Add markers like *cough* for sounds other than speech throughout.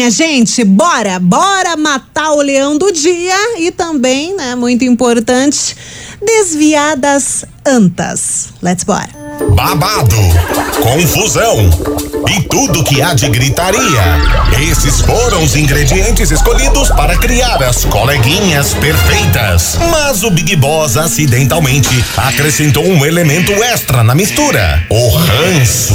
minha gente, bora, bora matar o leão do dia e também, né, muito importante, desviar das antas. Let's bora. Babado, confusão e tudo que há de gritaria. Esses foram os ingredientes escolhidos para criar as coleguinhas perfeitas. Mas o Big Boss acidentalmente acrescentou um elemento extra na mistura: o ranço.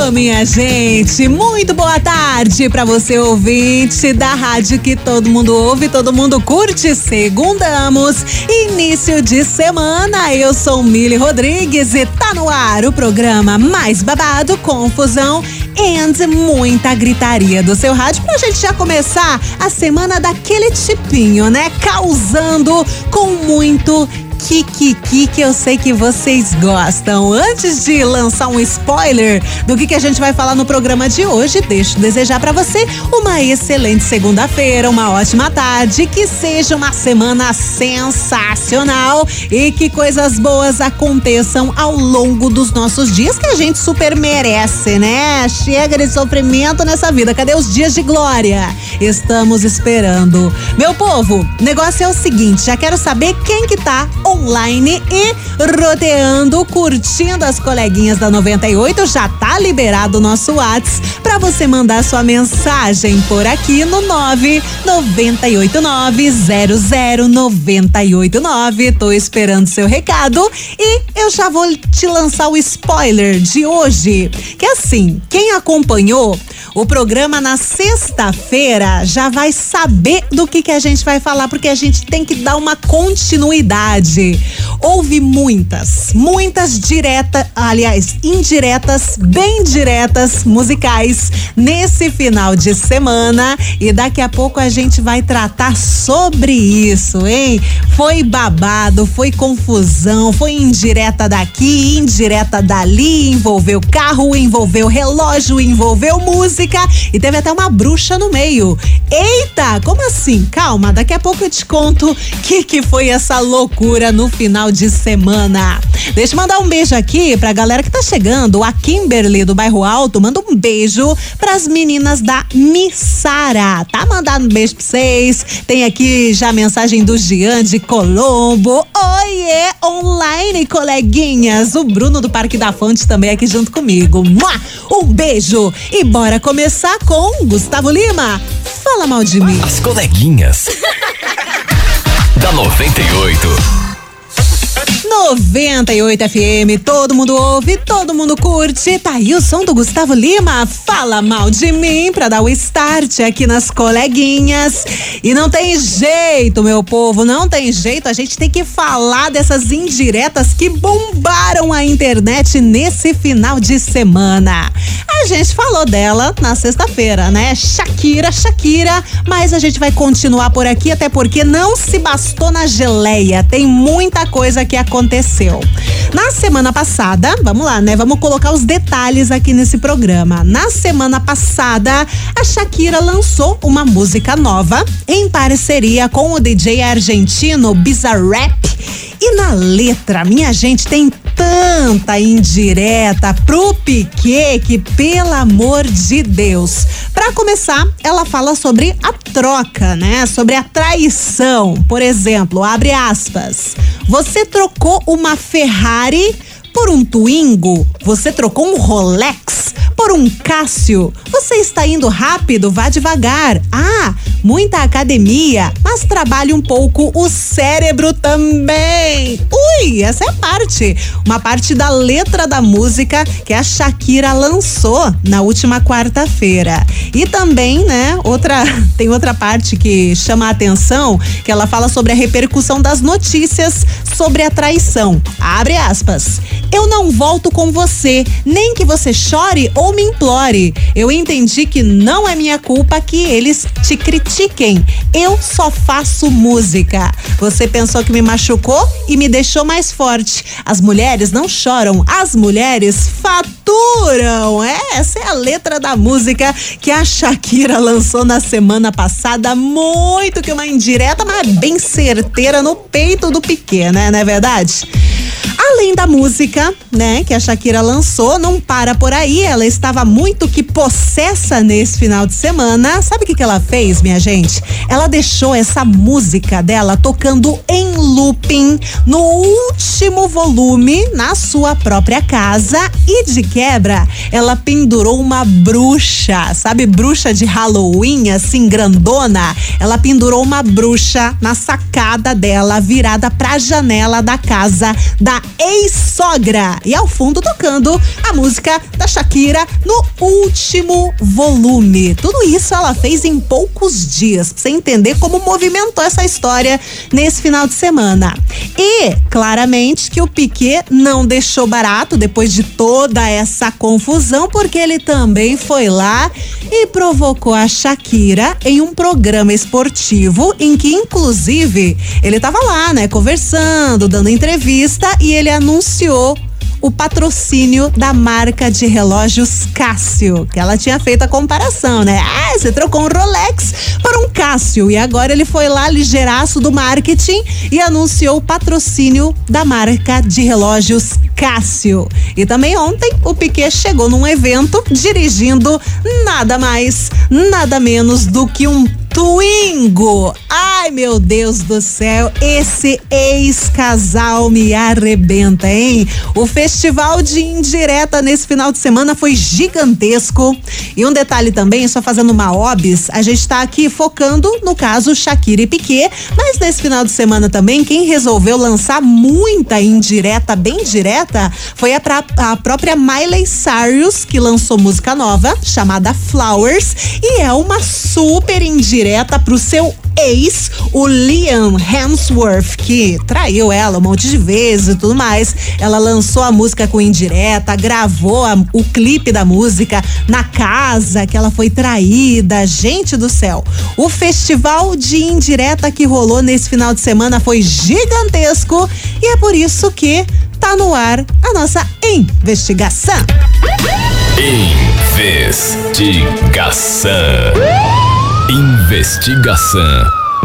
Começou, minha gente. Muito boa tarde para você ouvinte da rádio que todo mundo ouve, todo mundo curte. Segundamos, início de semana. Eu sou Mili Rodrigues e tá no ar o programa mais babado, confusão e muita gritaria do seu rádio pra gente já começar a semana daquele tipinho, né? Causando com muito Kikiki que eu sei que vocês gostam. Antes de lançar um spoiler do que, que a gente vai falar no programa de hoje, deixo desejar para você uma excelente segunda-feira, uma ótima tarde, que seja uma semana sensacional e que coisas boas aconteçam ao longo dos nossos dias que a gente super merece, né? Chega de sofrimento nessa vida. Cadê os dias de glória? Estamos esperando. Meu povo, negócio é o seguinte, já quero saber quem que tá online e rodeando, curtindo as coleguinhas da 98. Já tá liberado o nosso WhatsApp para você mandar sua mensagem por aqui no 998900989. Tô esperando seu recado e eu já vou te lançar o spoiler de hoje. Que é assim, quem acompanhou o programa na sexta-feira já vai saber do que que a gente vai falar porque a gente tem que dar uma continuidade. Houve muitas, muitas diretas, aliás, indiretas, bem diretas musicais nesse final de semana e daqui a pouco a gente vai tratar sobre isso, hein? Foi babado, foi confusão, foi indireta daqui, indireta dali, envolveu carro, envolveu relógio, envolveu música e teve até uma bruxa no meio. Eita, como assim? Calma, daqui a pouco eu te conto o que, que foi essa loucura no final de semana. Deixa eu mandar um beijo aqui pra galera que tá chegando. A Kimberly do Bairro Alto manda um beijo pras meninas da Missara. Tá mandando um beijo pra vocês. Tem aqui já a mensagem do Gian de Colombo. Oiê, online, coleguinhas. O Bruno do Parque da Fonte também aqui junto comigo. Um beijo e bora começar com Gustavo Lima. Fala mal de mim. As coleguinhas. *laughs* da 98. 98 FM, todo mundo ouve, todo mundo curte. Tá aí o som do Gustavo Lima. Fala mal de mim pra dar o start aqui nas coleguinhas. E não tem jeito, meu povo, não tem jeito. A gente tem que falar dessas indiretas que bombaram a internet nesse final de semana. A gente falou dela na sexta-feira, né? Shakira, Shakira, mas a gente vai continuar por aqui, até porque não se bastou na geleia. Tem muita coisa que aconteceu aconteceu. Na semana passada, vamos lá, né? Vamos colocar os detalhes aqui nesse programa. Na semana passada, a Shakira lançou uma música nova em parceria com o DJ argentino Bizarrap. E na letra, minha gente, tem tanta indireta pro Piquet que, pelo amor de Deus. Para começar, ela fala sobre a troca, né? Sobre a traição. Por exemplo, abre aspas. Você trocou uma Ferrari por um Twingo? Você trocou um Rolex por um Cássio? Você está indo rápido? Vá devagar. Ah, muita academia, mas trabalhe um pouco o cérebro também. Ui, essa é a parte. Uma parte da letra da música que a Shakira lançou na última quarta-feira. E também, né, outra *laughs* tem outra parte que chama a atenção, que ela fala sobre a repercussão das notícias sobre a traição. Abre aspas. Eu não volto com você, nem que você chore ou me implore. Eu entendi que não é minha culpa que eles te critiquem. Eu só faço música. Você pensou que me machucou e me deixou mais forte. As mulheres não choram, as mulheres faturam. É, essa é a letra da música que a Shakira lançou na semana passada. Muito que uma indireta, mas bem certeira no peito do Piquet, né? Não é verdade? Além da música, né, que a Shakira lançou, não para por aí. Ela estava muito que possessa nesse final de semana. Sabe o que, que ela fez, minha gente? Ela deixou essa música dela tocando em looping no último volume na sua própria casa e de quebra, ela pendurou uma bruxa, sabe, bruxa de Halloween, assim, grandona? Ela pendurou uma bruxa na sacada dela, virada pra janela da casa da ex-sogra. E ao fundo tocando a música da Shakira no último volume. Tudo isso ela fez em poucos dias, pra você entender como movimentou essa história nesse final de semana. E, claramente, que o Piquet não deixou barato depois de toda essa confusão, porque ele também foi lá e provocou a Shakira em um programa esportivo em que, inclusive, ele estava lá, né, conversando, dando entrevista e ele anunciou o patrocínio da marca de relógios Cássio, que ela tinha feito a comparação, né? Ah, você trocou um Rolex por um Cássio e agora ele foi lá ligeiraço do marketing e anunciou o patrocínio da marca de relógios Cássio. E também ontem o Piquet chegou num evento dirigindo nada mais, nada menos do que um Twingo. Ai, meu Deus do céu, esse ex-casal me arrebenta, hein? O festival de indireta nesse final de semana foi gigantesco. E um detalhe também, só fazendo uma obis, a gente tá aqui focando no caso Shakira e Piquet, mas nesse final de semana também, quem resolveu lançar muita indireta, bem direta, foi a, pra, a própria Miley Cyrus, que lançou música nova, chamada Flowers, e é uma super indireta direta pro seu ex, o Liam Hemsworth, que traiu ela um monte de vezes e tudo mais. Ela lançou a música com indireta, gravou a, o clipe da música na casa que ela foi traída. Gente do céu. O festival de indireta que rolou nesse final de semana foi gigantesco e é por isso que tá no ar a nossa investigação. Investigação. Investigação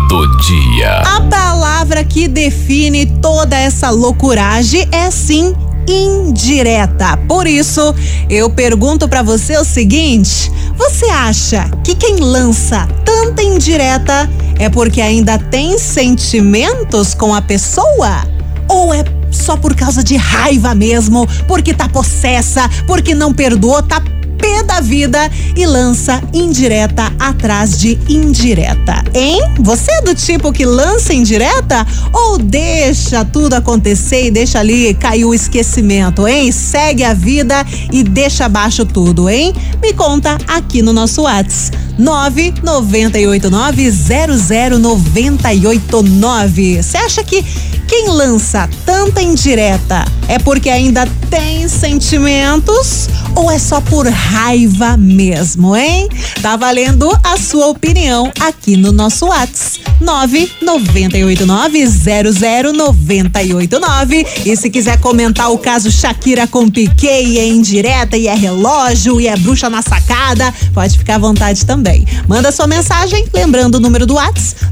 do dia. A palavra que define toda essa loucuragem é sim indireta. Por isso, eu pergunto para você o seguinte: você acha que quem lança tanta indireta é porque ainda tem sentimentos com a pessoa? Ou é só por causa de raiva mesmo, porque tá possessa, porque não perdoou, tá pé da vida e lança indireta atrás de indireta. Hein? Você é do tipo que lança indireta ou deixa tudo acontecer e deixa ali cair o esquecimento, hein? Segue a vida e deixa abaixo tudo, hein? Me conta aqui no nosso WhatsApp. 998900989. Você acha que quem lança tanta indireta é porque ainda tem sentimentos ou é só por raiva mesmo, hein? Tá valendo a sua opinião aqui no nosso WhatsApp 998900989. E se quiser comentar o caso Shakira com Piquet e é indireta e é relógio e é bruxa na sacada, pode ficar à vontade também. Manda sua mensagem, lembrando o número do WhatsApp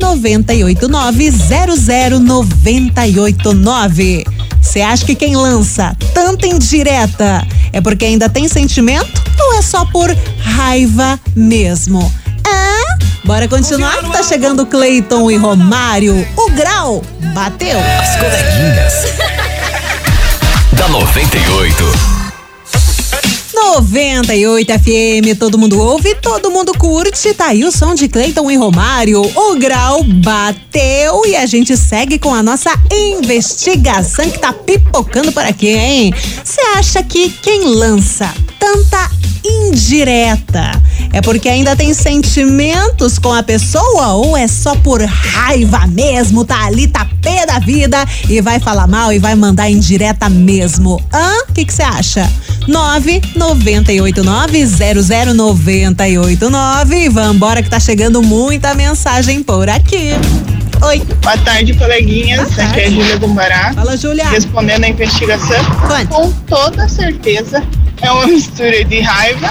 998900989. Você acha que quem lança tanta indireta é porque ainda tem sentimento ou é só por raiva mesmo? Ah, bora continuar que tá chegando Cleiton e Romário. O grau bateu. As coleguinhas. *laughs* da 98. 98 FM, todo mundo ouve, todo mundo curte. Tá aí o som de Cleiton e Romário. O grau bateu e a gente segue com a nossa investigação que tá pipocando por aqui, hein? Você acha que quem lança tanta indireta? É porque ainda tem sentimentos com a pessoa ou é só por raiva mesmo? Tá ali, tá pé da vida e vai falar mal e vai mandar indireta mesmo? Hã? O que você acha? 998900989. Vambora que tá chegando muita mensagem por aqui. Oi. Boa tarde, coleguinhas. Boa tarde. Aqui é a Júlia Gumbará. Fala, Júlia. Respondendo a investigação. Com toda certeza é uma mistura de raiva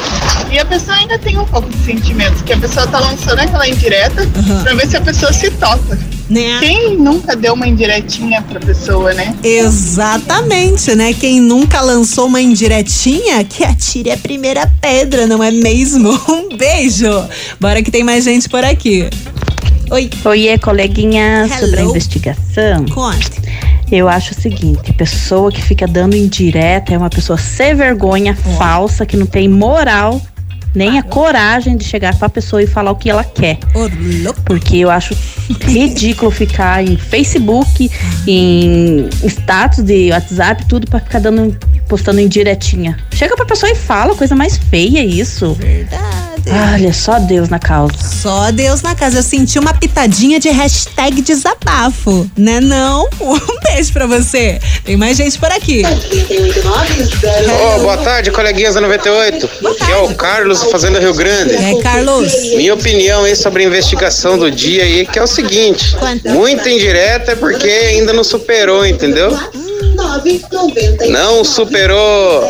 e a pessoa ainda tem um pouco de sentimento, que a pessoa tá lançando aquela indireta uhum. pra ver se a pessoa se toca. Né? Quem nunca deu uma indiretinha pra pessoa, né? Exatamente, né? Quem nunca lançou uma indiretinha, que atire a primeira pedra, não é mesmo? *laughs* Um beijo! Bora que tem mais gente por aqui. Oi. Oi, coleguinha, Hello. sobre a investigação. Conte. Eu acho o seguinte, pessoa que fica dando indireta é uma pessoa sem vergonha, oh. falsa, que não tem moral nem a coragem de chegar pra pessoa e falar o que ela quer. Porque eu acho ridículo ficar em Facebook, em status de WhatsApp, tudo pra ficar dando, postando indiretinha. Chega pra pessoa e fala, coisa mais feia isso. Verdade. Olha, só Deus na causa. Só Deus na casa. Eu senti uma pitadinha de hashtag desabafo, né não? *laughs* Um beijo pra você. Tem mais gente por aqui. Oh, boa tarde, coleguinhas da 98. Boa tarde. Aqui é o Carlos, Fazenda Rio Grande. É, Carlos. Minha opinião aí sobre a investigação do dia aí, que é o seguinte. Quanto? Muita indireta é porque ainda não superou, entendeu? Não superou.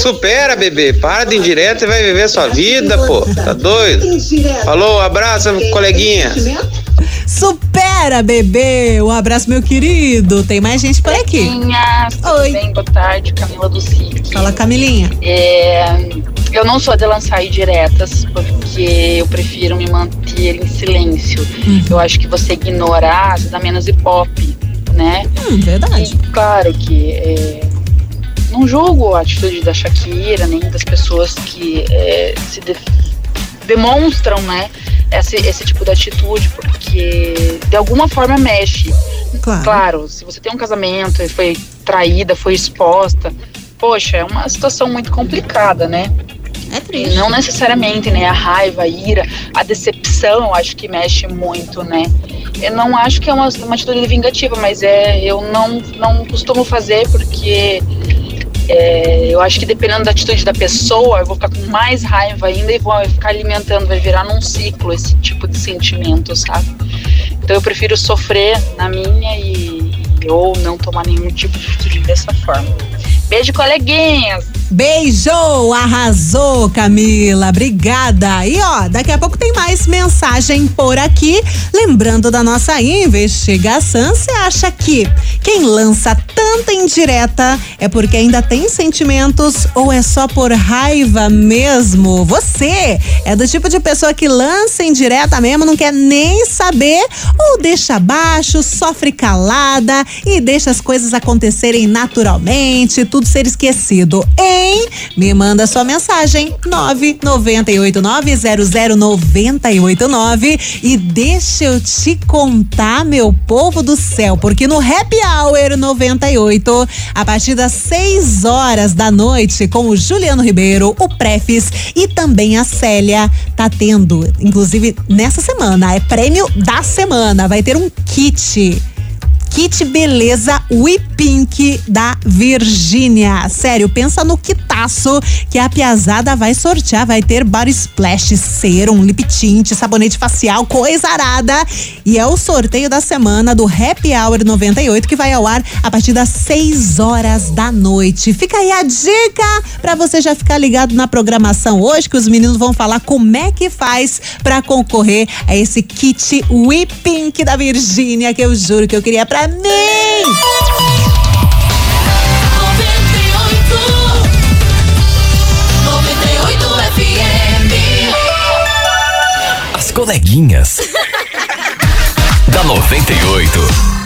Supera, bebê. Para de indireta e vai viver sua vida, pô. Tá doido? Falou, abraço, coleguinha. Supera, bebê! Um abraço, meu querido. Tem mais gente por aqui. Oi. Bem, boa tarde, Camila do CIC. Fala, Camilinha. É, eu não sou de lançar diretas, porque eu prefiro me manter em silêncio. Uhum. Eu acho que você ignorar, você dá menos hip-hop né? Hum, verdade. E, claro que é, não julgo a atitude da Shakira, nem das pessoas que é, se de, demonstram, né? Esse, esse tipo de atitude, porque de alguma forma mexe. Claro. claro, se você tem um casamento e foi traída, foi exposta, poxa, é uma situação muito complicada, né? É triste. Não necessariamente, né? A raiva, a ira, a decepção, acho que mexe muito, né? Eu não acho que é uma, uma atitude vingativa, mas é eu não, não costumo fazer porque é, eu acho que dependendo da atitude da pessoa, eu vou ficar com mais raiva ainda e vou ficar alimentando, vai virar num ciclo esse tipo de sentimento, sabe? Então eu prefiro sofrer na minha e, ou não tomar nenhum tipo de atitude dessa forma. Beijo, coleguinhas! Beijo! Arrasou, Camila. Obrigada. E ó, daqui a pouco tem mais mensagem por aqui. Lembrando da nossa investigação, você acha que quem lança tanta indireta é porque ainda tem sentimentos ou é só por raiva mesmo? Você é do tipo de pessoa que lança indireta mesmo, não quer nem saber ou deixa abaixo, sofre calada e deixa as coisas acontecerem naturalmente, tudo ser esquecido. Hein? Me manda sua mensagem 998900989 e deixa eu te contar, meu povo do céu, porque no Happy Hour 98, a partir das 6 horas da noite, com o Juliano Ribeiro, o Prefis e também a Célia, tá tendo, inclusive nessa semana, é prêmio da semana, vai ter um kit kit beleza We Pink da Virgínia. Sério, pensa no que a Piazada vai sortear. Vai ter body splash, serum, lip tint, sabonete facial, coisa arada. E é o sorteio da semana do Happy Hour 98 que vai ao ar a partir das 6 horas da noite. Fica aí a dica para você já ficar ligado na programação hoje que os meninos vão falar como é que faz para concorrer a esse kit We Pink da Virgínia que eu juro que eu queria para mim. Coleguinhas *laughs* da 98.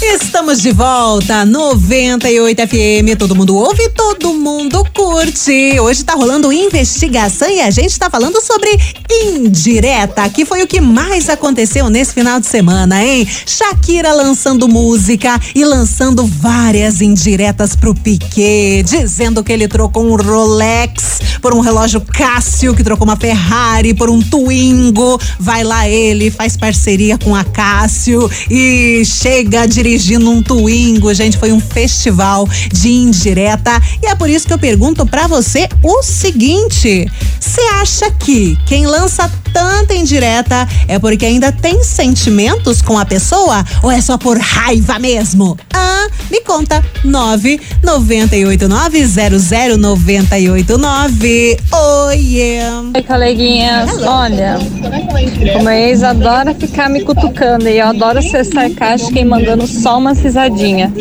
Estamos de volta, 98 FM. Todo mundo ouve, todo mundo curte. Hoje tá rolando investigação e a gente tá falando sobre indireta, que foi o que mais aconteceu nesse final de semana, hein? Shakira lançando música e lançando várias indiretas pro Piquet, dizendo que ele trocou um Rolex por um relógio Cássio, que trocou uma Ferrari por um Twingo. Vai lá ele, faz parceria com a Cássio e chega dirigindo dirigindo um Twingo, gente, foi um festival de indireta e é por isso que eu pergunto para você o seguinte: você acha que quem lança tanta indireta é porque ainda tem sentimentos com a pessoa ou é só por raiva mesmo? Ah, me conta. 998900989. Oiê. Oi, coleguinhas. Hello. Olha, o meu ex adora ficar me cutucando e eu adoro ser sarcástica e mandando só uma risadinha.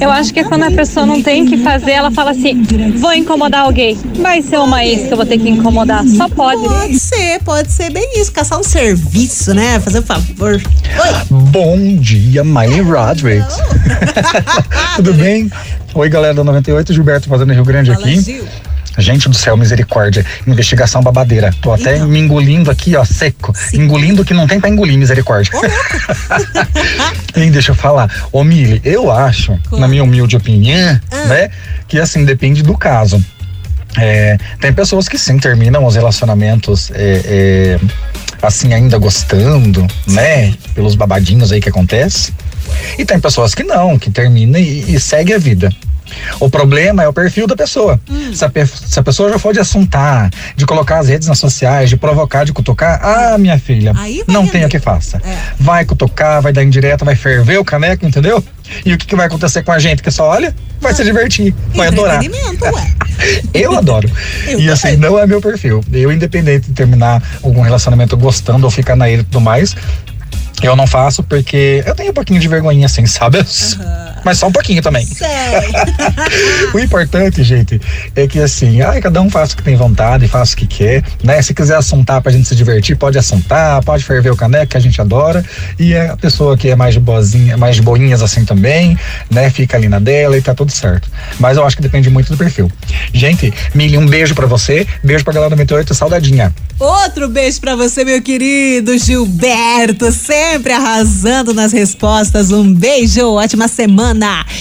Eu acho que é quando a pessoa não tem que fazer, ela fala assim: vou incomodar alguém. Vai ser uma ex que eu vou ter que incomodar. Só pode. Pode ser, pode ser bem isso. Caçar um serviço, né? Fazer um favor. Oi. Bom dia, Miley Rodrigues. *laughs* Tudo bem? Oi, galera da 98, Gilberto fazendo Rio Grande Fala, aqui. Gil. Gente do céu, misericórdia. Investigação babadeira. Tô até então. me engolindo aqui, ó, seco. Sim. Engolindo que não tem pra engolir, misericórdia. *laughs* hein, deixa eu falar. Ô, Mili, eu acho, na minha humilde opinião, ah. né, que assim, depende do caso. É, tem pessoas que sim terminam os relacionamentos é, é, assim ainda gostando, né? Pelos babadinhos aí que acontece. E tem pessoas que não, que termina e, e segue a vida. O problema é o perfil da pessoa. Hum. Se, a, se, a, pessoa já for de assuntar, de colocar as redes nas sociais, de provocar, de cutucar, ah, minha filha, não tem o que faça. É. Vai cutucar, vai dar indireta, vai ferver o caneco, entendeu? E o que, que vai acontecer com a gente que só olha? Vai ah. se divertir, vai adorar. *laughs* Eu adoro. *laughs* Eu e assim, não é meu perfil. Eu, independente de terminar algum relacionamento gostando ou ficar na ilha e tudo mais, eu não faço porque eu tenho um pouquinho de vergonhinha assim, sabe? Uhum. Mas só um pouquinho também. *laughs* o importante, gente, é que assim, ai, cada um faça o que tem vontade, faça o que quer, né? Se quiser assuntar pra gente se divertir, pode assuntar, pode ferver o caneco que a gente adora. E a pessoa que é mais de boazinha, mais de boinhas assim também, né? Fica ali na dela e tá tudo certo. Mas eu acho que depende muito do perfil. Gente, Mili, um beijo para você, beijo pra galera do 98, saudadinha. Outro beijo para você, meu querido Gilberto, sempre arrasando nas respostas. Um beijo, ótima semana.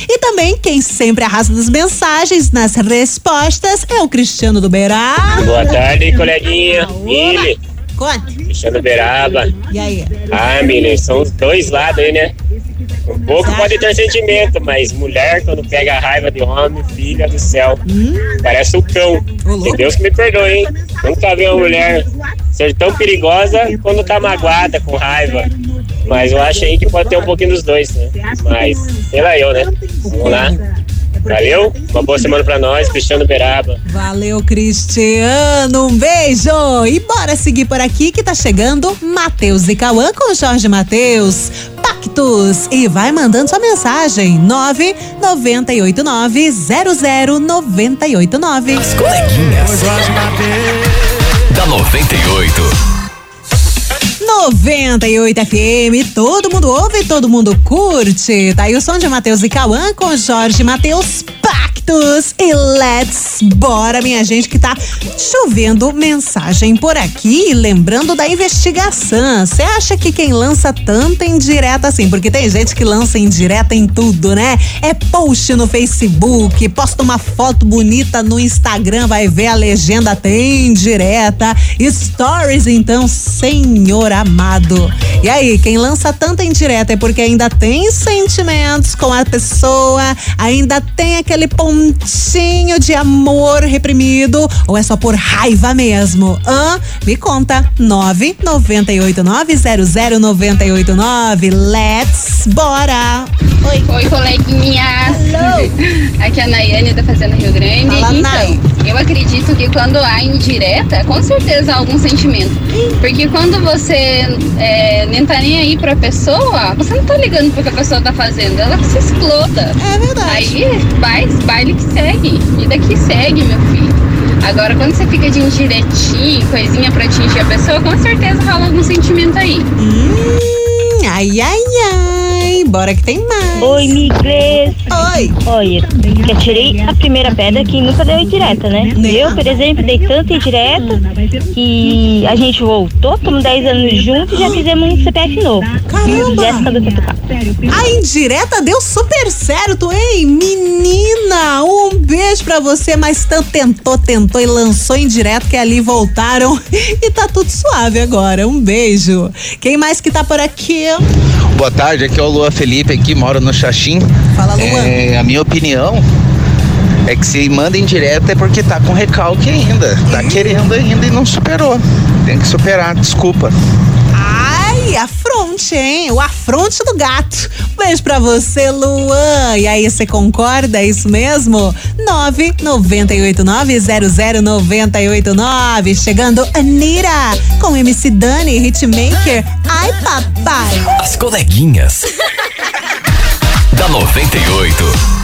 E também quem sempre arrasa nas mensagens, nas respostas, é o Cristiano do Beirá. Boa tarde, coleguinha. Mili. Conta. Cristiano Beraba. E aí? Ah, Mili, são os dois lados aí, né? Um pouco pode ter sentimento, mas mulher, quando pega a raiva de homem, filha do céu, hum. parece o cão. Que Deus que me perdoe, hein? Nunca vi uma mulher ser tão perigosa quando tá magoada, com raiva. Mas eu acho aí que pode ter um pouquinho dos dois, né? Mas, sei lá eu, né? Vamos lá. Valeu, uma boa semana pra nós, Cristiano Beraba. Valeu, Cristiano, um beijo! E bora seguir por aqui que tá chegando Matheus e Cauã com Jorge Matheus. Pactos e vai mandando sua mensagem 998900989. As coleguinhas da 98. 98 FM, todo mundo ouve, todo mundo curte. Tá aí o som de Matheus e Cauã com Jorge Matheus Pactos e Let's Bora, minha gente, que tá chovendo mensagem por aqui, lembrando da investigação. Você acha que quem lança tanta indireta assim, porque tem gente que lança indireta em tudo, né? É post no Facebook, posta uma foto bonita no Instagram, vai ver a legenda tem indireta, stories então, senhor amado. E aí, quem lança tanta indireta é porque ainda tem sentimentos com a pessoa, ainda tem aquele pontinho de amor reprimido ou é só por raiva mesmo? Hã? Me conta. 998900989. Let's bora! Oi. Oi, coleguinha. Hello. *laughs* Aqui é a Nayane da Fazenda Rio Grande. Fala, então, Nay. eu acredito que quando há indireta, com certeza há algum sentimento. Porque quando você é, nem tá nem aí pra pessoa, você não tá ligando pro que a pessoa tá fazendo. Ela se exploda. É verdade. Aí vai, baile que segue. Vida que segue, meu filho. Agora, quando você fica de indiretinho, coisinha pra atingir a pessoa, com certeza rola algum sentimento aí. Hum, ai, ai, ai Bora que tem mais. Oi, Migres. Oi. Olha, que tirei a primeira pedra que nunca deu indireta, né? Eu, por exemplo, dei tanta indireta que a gente voltou, estamos 10 anos juntos e já fizemos um CPF novo. Caramba. Jéssica do A indireta deu super certo, hein? Menina, um beijo pra você, mas tanto tentou, tentou e lançou indireto que ali voltaram *laughs* e tá tudo suave agora. Um beijo. Quem mais que tá por aqui? Boa tarde, aqui é o Lua Felipe, aqui moro no Xaxim. Fala, Lua. É, a minha opinião é que se manda em direto é porque tá com recalque ainda. Tá querendo ainda e não superou. Tem que superar, desculpa. Afronte, hein? O afronte do gato. beijo pra você, Luan. E aí, você concorda? É isso mesmo? 998900989. Chegando Anira com MC Dani, Hitmaker. Ai, papai. As coleguinhas. *laughs* da 98.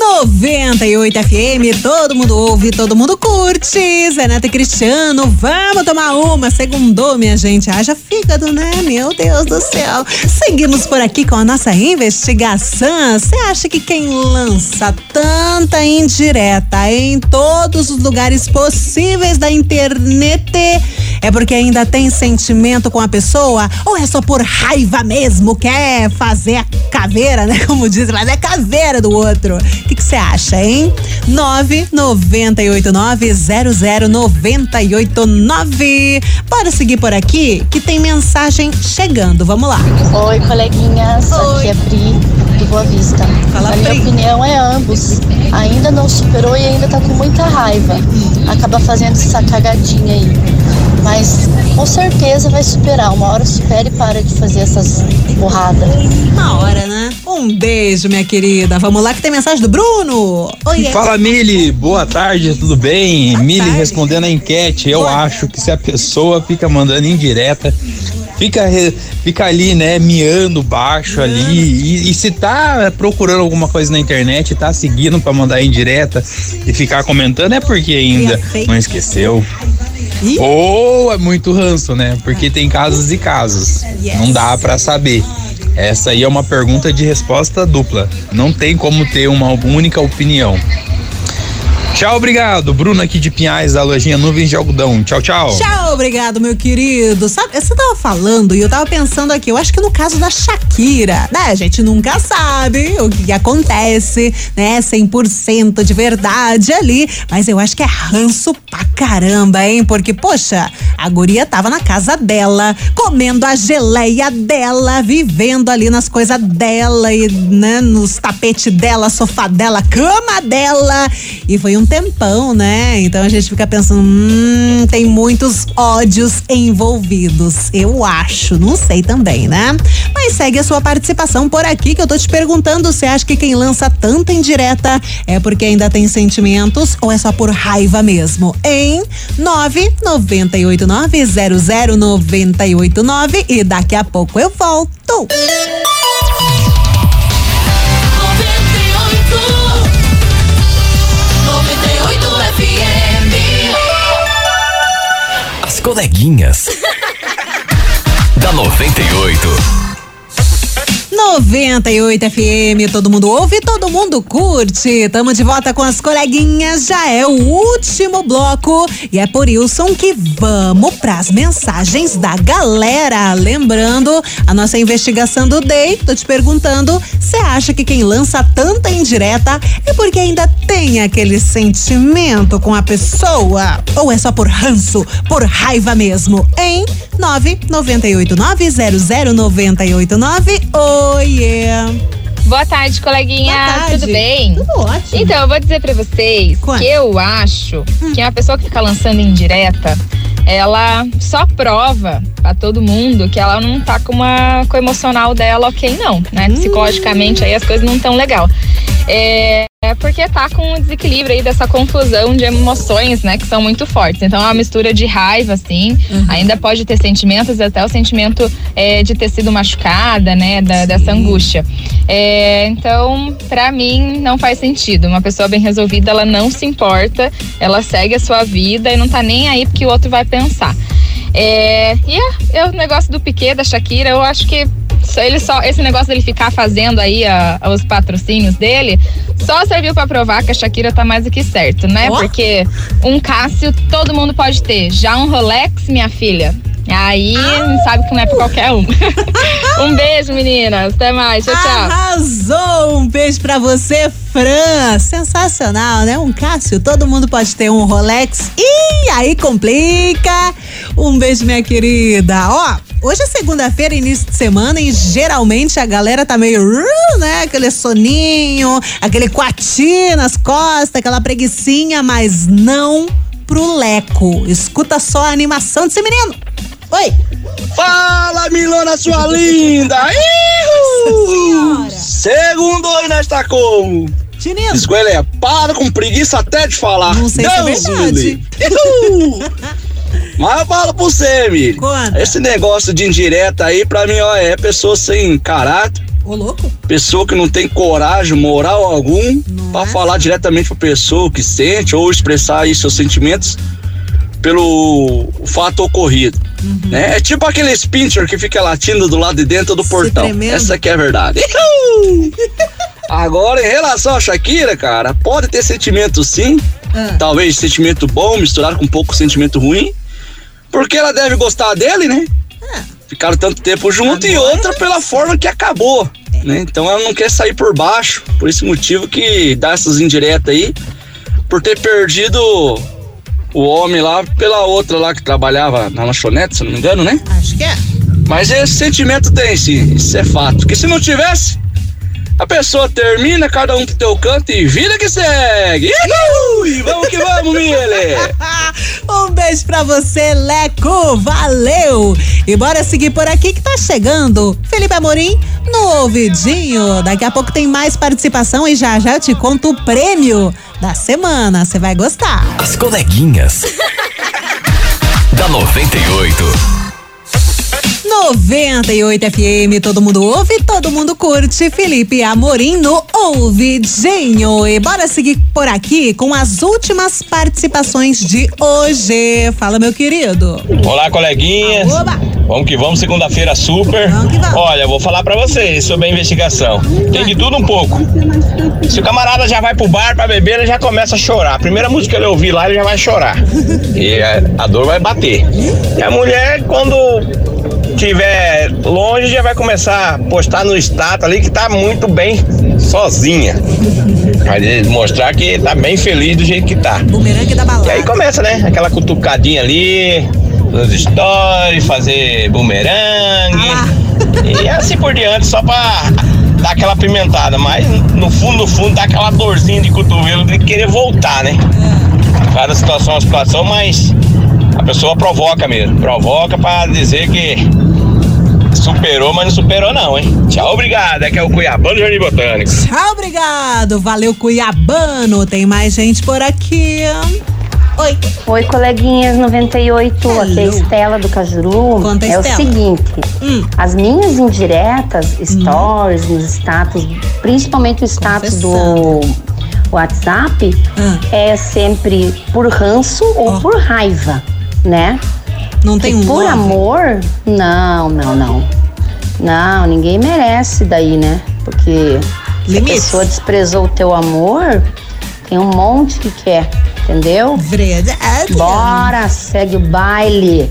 98 FM, todo mundo ouve, todo mundo curte. Zé Neto e Cristiano, vamos tomar uma. Segundou, minha gente. Haja fígado, né? Meu Deus do céu. Seguimos por aqui com a nossa investigação. Você acha que quem lança tanta indireta em todos os lugares possíveis da internet é porque ainda tem sentimento com a pessoa? Ou é só por raiva mesmo? Quer fazer a caveira, né? *laughs* Como diz, mas é caveira do outro. O que você acha, hein? 998900989. Bora seguir por aqui que tem mensagem chegando. Vamos lá. Oi, coleguinhas. Oi. Aqui é Pri do Boa Vista. Fala, A minha Pri. opinião é ambos. Ainda não superou e ainda tá com muita raiva. Acaba fazendo essa cagadinha aí. Mas com certeza vai superar. Uma hora supera e para de fazer essas borradas. Uma hora, né? Um beijo, minha querida. Vamos lá que tem mensagem do Bruno. Oi, Fala, Mili. Boa tarde, tudo bem? Boa Mili, tarde. respondendo a enquete, eu Boa. acho que se a pessoa fica mandando indireta, fica, fica ali, né, miando baixo ali. E, e, se tá procurando alguma coisa na internet, tá seguindo para mandar indireta e ficar comentando, é porque ainda não esqueceu. Ou é muito ranço, né? Porque tem casos e casos. Não dá para saber. Essa aí é uma pergunta de resposta dupla. Não tem como ter uma única opinião. Tchau, obrigado. Bruno aqui de Pinhais, da lojinha Nuvens de Algodão. Tchau, tchau. Tchau, obrigado, meu querido. Sabe, você tava falando e eu tava pensando aqui, eu acho que no caso da Shakira, né? A gente nunca sabe o que, acontece, né? 100% de verdade ali, mas eu acho que é ranço pra caramba, hein? Porque, poxa, a guria tava na casa dela, comendo a geleia dela, vivendo ali nas coisas dela e, né, nos tapetes dela, sofá dela, cama dela. E foi um tempão, né? Então a gente fica pensando, hum, tem muitos ódios envolvidos. Eu acho, não sei também, né? Mas segue a sua participação por aqui que eu tô te perguntando, você acha que quem lança tanta indireta é porque ainda tem sentimentos ou é só por raiva mesmo? Em 998900989 e daqui a pouco eu volto. coleguinhas. *laughs* da 98. 98 FM, todo mundo ouve, todo mundo curte. Tamo de volta com as coleguinhas, já é o último bloco e é por isso que vamos pras mensagens da galera. Lembrando a nossa investigação do Day, tô te perguntando, você acha que quem lança tanta indireta é porque ainda tem aquele sentimento com a pessoa? Ou é só por ranço, por raiva mesmo, hein? 998 900 989 Oiê! Boa tarde, coleguinha. Boa tarde. Tudo bem? Tudo ótimo. Então, eu vou dizer para vocês Quanto? que eu acho hum. que uma pessoa que fica lançando indireta, ela só prova para todo mundo que ela não tá com uma com o emocional dela ok não, né? Hum. Psicologicamente aí as coisas não tão legal. É, é porque tá com um desequilíbrio aí dessa confusão de emoções, né, que são muito fortes. Então é uma mistura de raiva, assim, uhum. ainda pode ter sentimentos, até o sentimento é, de ter sido machucada, né, da, dessa angústia. É, então, para mim, não faz sentido. Uma pessoa bem resolvida, ela não se importa, ela segue a sua vida e não tá nem aí porque o outro vai pensar. É, e é, é o negócio do Piquet, da Shakira, eu acho que ele só esse negócio dele ficar fazendo aí a, os patrocínios dele só serviu para provar que a Shakira tá mais do que certo, né? Oh. Porque um Cássio todo mundo pode ter, já um Rolex, minha filha. Aí ah. sabe que não é pra qualquer um. *laughs* um beijo, meninas. Até mais. Tchau, tchau. Arrasou! Um beijo pra você, Fran. Sensacional, né? Um Cássio, todo mundo pode ter um Rolex. E aí complica. Um beijo, minha querida. Ó, Hoje é segunda-feira, início de semana, e geralmente a galera tá meio, né? Aquele soninho, aquele quati nas costas, aquela preguiçinha, mas não pro Leco. Escuta só a animação desse menino. Oi! Fala, Milona, sua linda! Segundo aí nesta como? Chinelo. Esgoelé, para com preguiça até de falar. Não sei Deus se é verdade. *laughs* Mas eu falo pra você, Mi. Esse negócio de indireta aí, pra mim, ó, é pessoa sem caráter. Ô, louco. Pessoa que não tem coragem, moral algum, pra é? falar diretamente pra pessoa que sente ou expressar aí seus sentimentos pelo fato ocorrido. Uhum. Né? É tipo aquele pincher que fica latindo do lado de dentro do portão. Essa que é a verdade. *laughs* Agora, em relação a Shakira, cara, pode ter sentimento sim. Ah. Talvez sentimento bom misturado com um pouco sentimento ruim. Porque ela deve gostar dele, né? Ah. Ficaram tanto tempo junto Agora e outra pela forma que acabou. É. Né? Então ela não quer sair por baixo. Por esse motivo que dá essas indiretas aí. Por ter perdido o homem lá pela outra lá que trabalhava na lanchonete, se não me engano, né? Acho que é. Mas esse sentimento tem sim, isso é fato. Porque se não tivesse, a pessoa termina, cada um pro teu canto e vida que segue. E vamos que vamos, Mile! *laughs* um beijo pra você, Leco. Valeu! E bora seguir por aqui que tá chegando. Felipe Amorim no ouvidinho. Daqui a pouco tem mais participação e já já eu te conto o prêmio da semana. Você vai gostar. As coleguinhas. *laughs* da 98. 98 FM, todo mundo ouve, todo mundo curte. Felipe Amorim no Ouvidinho. E bora seguir por aqui com as últimas participações de hoje. Fala, meu querido. Olá, coleguinhas. Oba. Vamos que vamos, segunda-feira super. Vamos que vamos. Olha, vou falar para vocês sobre a investigação. Tem de tudo um pouco. Se o camarada já vai pro bar pra beber, ele já começa a chorar. A primeira música que ele ouvir lá, ele já vai chorar. E a, a dor vai bater. E a mulher, quando tiver longe, já vai começar a postar no status ali que tá muito bem sozinha. Vai mostrar que tá bem feliz do jeito que tá. Bumerangue da balada. E aí começa, né? Aquela cutucadinha ali, nos stories, fazer bumerangue. Ah. E assim por diante, só pra dar aquela pimentada. Mas no fundo, no fundo, dá aquela dorzinha de cotovelo de querer voltar, né? É. Cada situação é uma situação, mas a pessoa provoca mesmo. Provoca pra dizer que Superou, mas não superou não, hein? Tchau, obrigado. É que é o Cuiabano Jardim Botânico. Tchau, obrigado. Valeu, Cuiabano. Tem mais gente por aqui. Oi. Oi, coleguinhas 98. Hello. Aqui é a Estela do Cajuru. Conta, é Estela. o seguinte: hum. as minhas indiretas, stories, hum. nos status, principalmente o status do WhatsApp, hum. é sempre por ranço oh. ou por raiva, né? Não tem um Por amor? Não, não, não. Não, ninguém merece daí, né? Porque se a pessoa desprezou o teu amor, tem um monte que quer, entendeu? Verdade. Bora, segue o baile.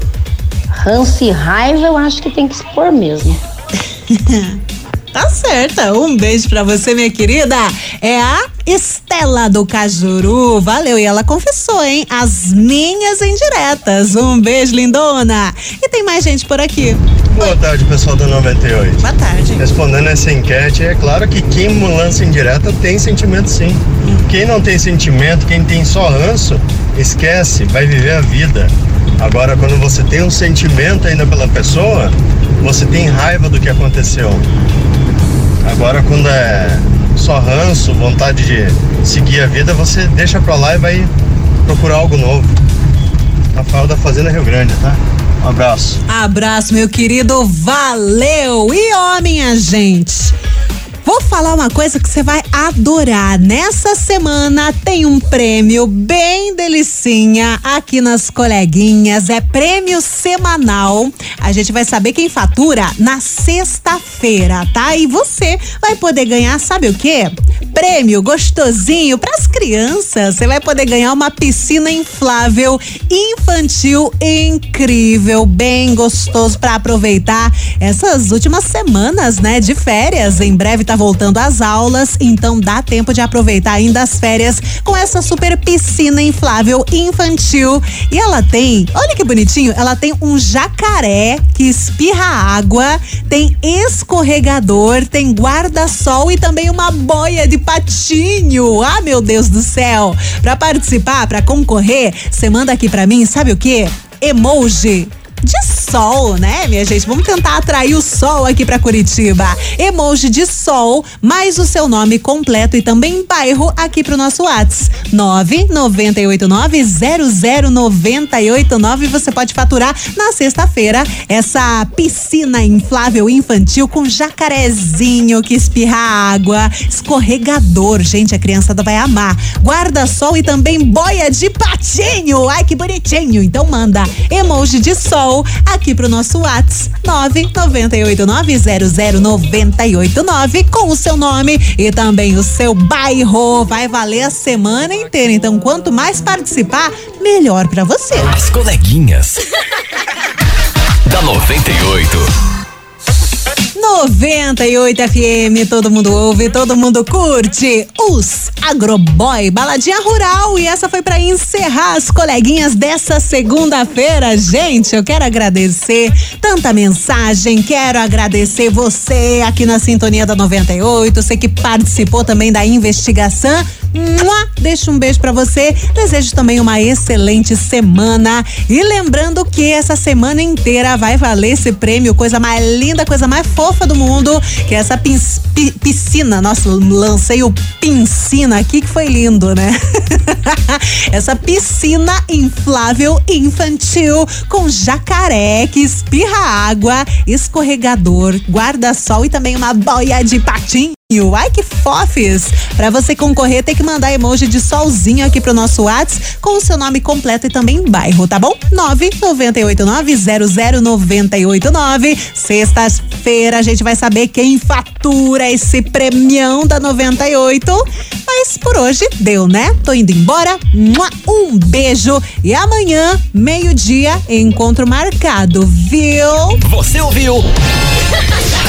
Ranço e raiva eu acho que tem que expor mesmo. *laughs* Tá certa. Um beijo pra você, minha querida. É a Estela do Cajuru. Valeu. E ela confessou, hein? As minhas indiretas. Um beijo, lindona. E tem mais gente por aqui. Boa tarde, pessoal do 98. Boa tarde. Respondendo essa enquete, é claro que quem lança indireta tem sentimento sim. Hum. Quem não tem sentimento, quem tem só ranço, esquece, vai viver a vida. Agora, quando você tem um sentimento ainda pela pessoa, você tem raiva do que aconteceu. Agora, quando é só ranço, vontade de seguir a vida, você deixa pra lá e vai procurar algo novo. Rafael da Fazenda Rio Grande, tá? Um abraço. Abraço, meu querido. Valeu! E ó, minha gente. Vou falar uma coisa que você vai adorar. Nessa semana tem um prêmio bem delicinha aqui nas coleguinhas. É prêmio semanal. A gente vai saber quem fatura na sexta-feira, tá? E você vai poder ganhar, sabe o quê? Prêmio gostosinho para as crianças. Você vai poder ganhar uma piscina inflável infantil incrível, bem gostoso para aproveitar essas últimas semanas, né, de férias. Em breve tá voltando às aulas, então dá tempo de aproveitar ainda as férias com essa super piscina inflável infantil. E ela tem, olha que bonitinho, ela tem um jacaré que espirra água, tem escorregador, tem guarda-sol e também uma boia de patinho. Ah, meu Deus do céu! Para participar, para concorrer, você manda aqui para mim, sabe o que? Emoji de sol, né, minha gente? Vamos tentar atrair o sol aqui para Curitiba. Emoji de sol, mais o seu nome completo e também bairro aqui pro nosso Whats. 998900989. Você pode faturar na sexta-feira essa piscina inflável infantil com jacarezinho que espirra água, escorregador. Gente, a criançada vai amar. Guarda-sol e também boia de patinho. Ai, que bonitinho. Então manda emoji de sol Sol aqui pro nosso Whats 998900989 com o seu nome e também o seu bairro. Vai valer a semana inteira. Então, quanto mais participar, melhor para você. As coleguinhas *laughs* da 98. 98 FM, todo mundo ouve, todo mundo curte. Os Agroboy, baladinha rural. E essa foi para encerrar as coleguinhas dessa segunda-feira. Gente, eu quero agradecer tanta mensagem, quero agradecer você aqui na Sintonia da 98, você que participou também da investigação Mua! Deixo um beijo para você. Desejo também uma excelente semana. E lembrando que essa semana inteira vai valer esse prêmio, coisa mais linda, coisa mais fofa do mundo, que é essa piscina. Nossa, lancei o piscina aqui que foi lindo, né? *laughs* essa piscina inflável infantil com jacaré que espirra água, escorregador, guarda-sol e também uma boia de patinho. Ai que fofes! Para você concorrer, tem que mandar emoji de solzinho aqui pro nosso WhatsApp com o seu nome completo e também bairro, tá bom? 998900989. Sexta-feira a gente vai saber quem fatura esse premião da 98. Mas por hoje deu, né? Tô indo embora. Um beijo e amanhã, meio-dia, encontro marcado, viu? Você ouviu? *laughs*